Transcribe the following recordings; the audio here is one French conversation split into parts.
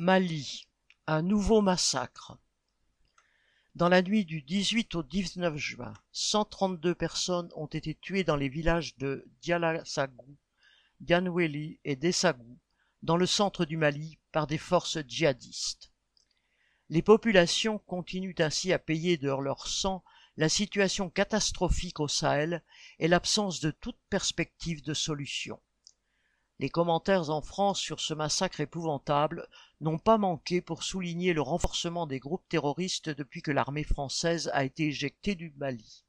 Mali, un nouveau massacre. Dans la nuit du 18 au 19 juin, 132 personnes ont été tuées dans les villages de Dialassagou, Dianweli et Dessagou, dans le centre du Mali, par des forces djihadistes. Les populations continuent ainsi à payer de leur sang la situation catastrophique au Sahel et l'absence de toute perspective de solution. Les commentaires en France sur ce massacre épouvantable n'ont pas manqué pour souligner le renforcement des groupes terroristes depuis que l'armée française a été éjectée du Mali.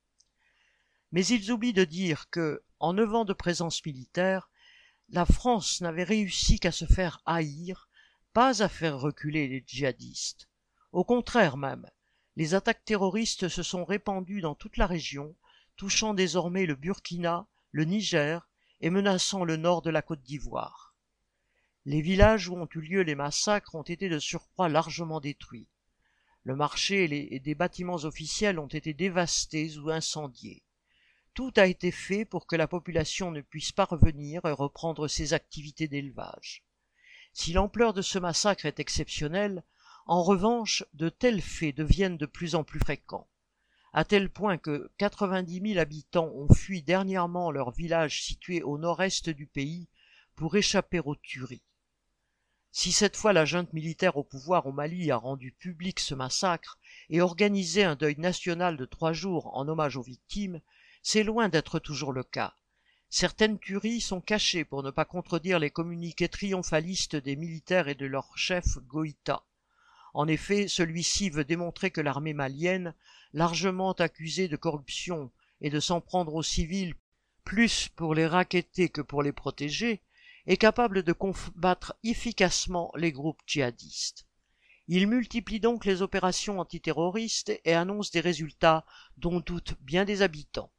Mais ils oublient de dire que, en neuf ans de présence militaire, la France n'avait réussi qu'à se faire haïr, pas à faire reculer les djihadistes. Au contraire même, les attaques terroristes se sont répandues dans toute la région, touchant désormais le Burkina, le Niger, et menaçant le nord de la Côte d'Ivoire. Les villages où ont eu lieu les massacres ont été de surcroît largement détruits. Le marché et, des bâtiments officiels ont été dévastés ou incendiés. Tout a été fait pour que la population ne puisse pas revenir et reprendre ses activités d'élevage. Si l'ampleur de ce massacre est exceptionnelle, en revanche, de tels faits deviennent de plus en plus fréquents à tel point que 90 000 habitants ont fui dernièrement leur village situé au nord-est du pays pour échapper aux tueries. Si cette fois la junte militaire au pouvoir au Mali a rendu public ce massacre et organisé un deuil national de trois jours en hommage aux victimes, c'est loin d'être toujours le cas. Certaines tueries sont cachées pour ne pas contredire les communiqués triomphalistes des militaires et de leur chef Goïta. En effet, celui-ci veut démontrer que l'armée malienne largement accusé de corruption et de s'en prendre aux civils plus pour les raqueter que pour les protéger, est capable de combattre efficacement les groupes djihadistes. Il multiplie donc les opérations antiterroristes et annonce des résultats dont doutent bien des habitants.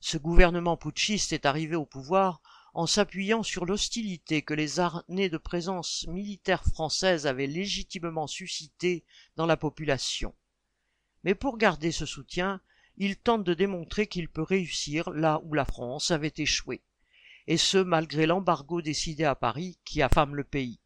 Ce gouvernement putschiste est arrivé au pouvoir en s'appuyant sur l'hostilité que les années de présence militaire française avaient légitimement suscitée dans la population. Mais pour garder ce soutien, il tente de démontrer qu'il peut réussir là où la France avait échoué, et ce malgré l'embargo décidé à Paris qui affame le pays.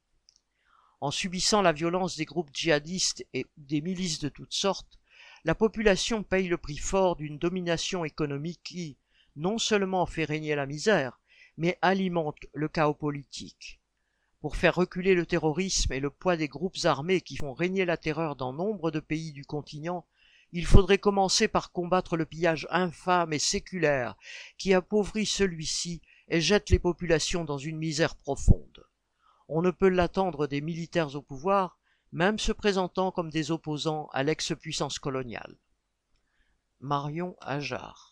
En subissant la violence des groupes djihadistes et des milices de toutes sortes, la population paye le prix fort d'une domination économique qui, non seulement fait régner la misère, mais alimente le chaos politique. Pour faire reculer le terrorisme et le poids des groupes armés qui font régner la terreur dans nombre de pays du continent, il faudrait commencer par combattre le pillage infâme et séculaire qui appauvrit celui-ci et jette les populations dans une misère profonde. On ne peut l'attendre des militaires au pouvoir, même se présentant comme des opposants à l'ex-puissance coloniale. Marion Ajar